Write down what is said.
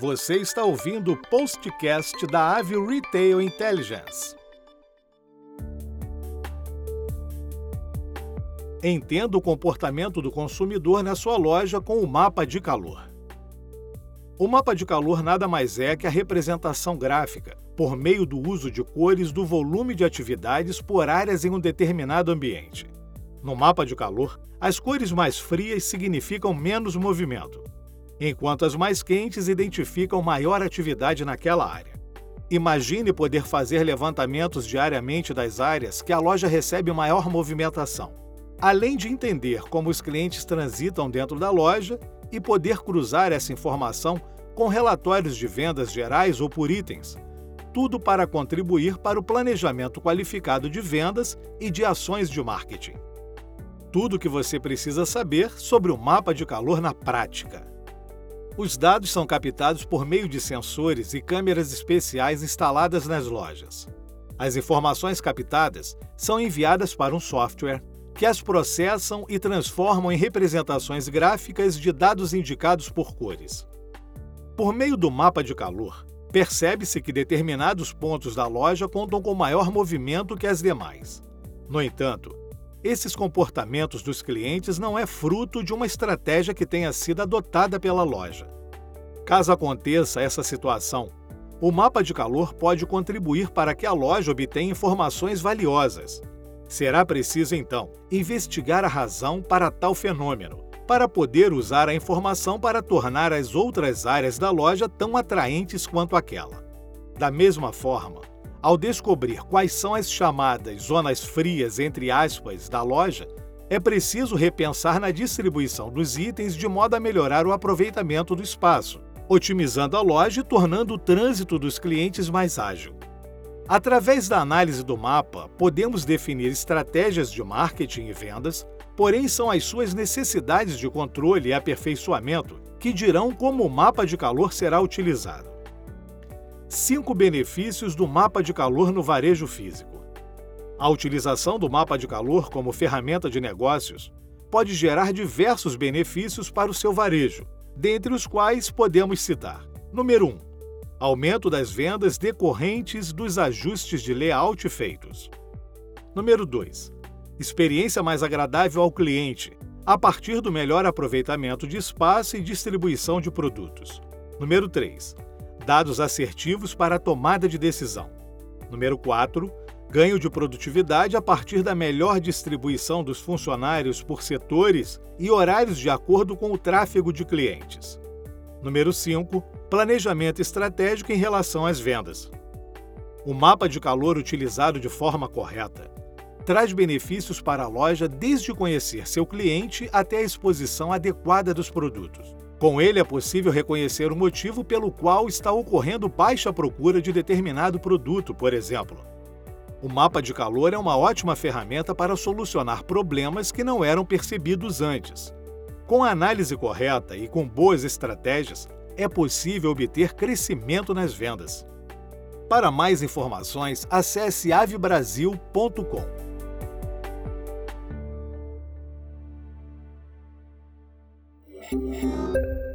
Você está ouvindo o postcast da Avio Retail Intelligence. Entenda o comportamento do consumidor na sua loja com o mapa de calor. O mapa de calor nada mais é que a representação gráfica, por meio do uso de cores, do volume de atividades por áreas em um determinado ambiente. No mapa de calor, as cores mais frias significam menos movimento, enquanto as mais quentes identificam maior atividade naquela área. Imagine poder fazer levantamentos diariamente das áreas que a loja recebe maior movimentação, além de entender como os clientes transitam dentro da loja e poder cruzar essa informação com relatórios de vendas gerais ou por itens, tudo para contribuir para o planejamento qualificado de vendas e de ações de marketing. Tudo o que você precisa saber sobre o mapa de calor na prática. Os dados são captados por meio de sensores e câmeras especiais instaladas nas lojas. As informações captadas são enviadas para um software que as processam e transformam em representações gráficas de dados indicados por cores. Por meio do mapa de calor, percebe-se que determinados pontos da loja contam com maior movimento que as demais. No entanto, esses comportamentos dos clientes não é fruto de uma estratégia que tenha sido adotada pela loja. Caso aconteça essa situação, o mapa de calor pode contribuir para que a loja obtenha informações valiosas, Será preciso, então, investigar a razão para tal fenômeno, para poder usar a informação para tornar as outras áreas da loja tão atraentes quanto aquela. Da mesma forma, ao descobrir quais são as chamadas zonas frias, entre aspas, da loja, é preciso repensar na distribuição dos itens de modo a melhorar o aproveitamento do espaço, otimizando a loja e tornando o trânsito dos clientes mais ágil. Através da análise do mapa, podemos definir estratégias de marketing e vendas, porém são as suas necessidades de controle e aperfeiçoamento que dirão como o mapa de calor será utilizado. 5 benefícios do mapa de calor no varejo físico. A utilização do mapa de calor como ferramenta de negócios pode gerar diversos benefícios para o seu varejo, dentre os quais podemos citar: número 1 aumento das vendas decorrentes dos ajustes de layout feitos. Número 2. Experiência mais agradável ao cliente, a partir do melhor aproveitamento de espaço e distribuição de produtos. Número 3. Dados assertivos para a tomada de decisão. Número 4. Ganho de produtividade a partir da melhor distribuição dos funcionários por setores e horários de acordo com o tráfego de clientes. Número 5 planejamento estratégico em relação às vendas. O mapa de calor utilizado de forma correta traz benefícios para a loja desde conhecer seu cliente até a exposição adequada dos produtos. Com ele é possível reconhecer o motivo pelo qual está ocorrendo baixa procura de determinado produto, por exemplo. O mapa de calor é uma ótima ferramenta para solucionar problemas que não eram percebidos antes. Com a análise correta e com boas estratégias, é possível obter crescimento nas vendas. Para mais informações, acesse avebrasil.com. Yeah.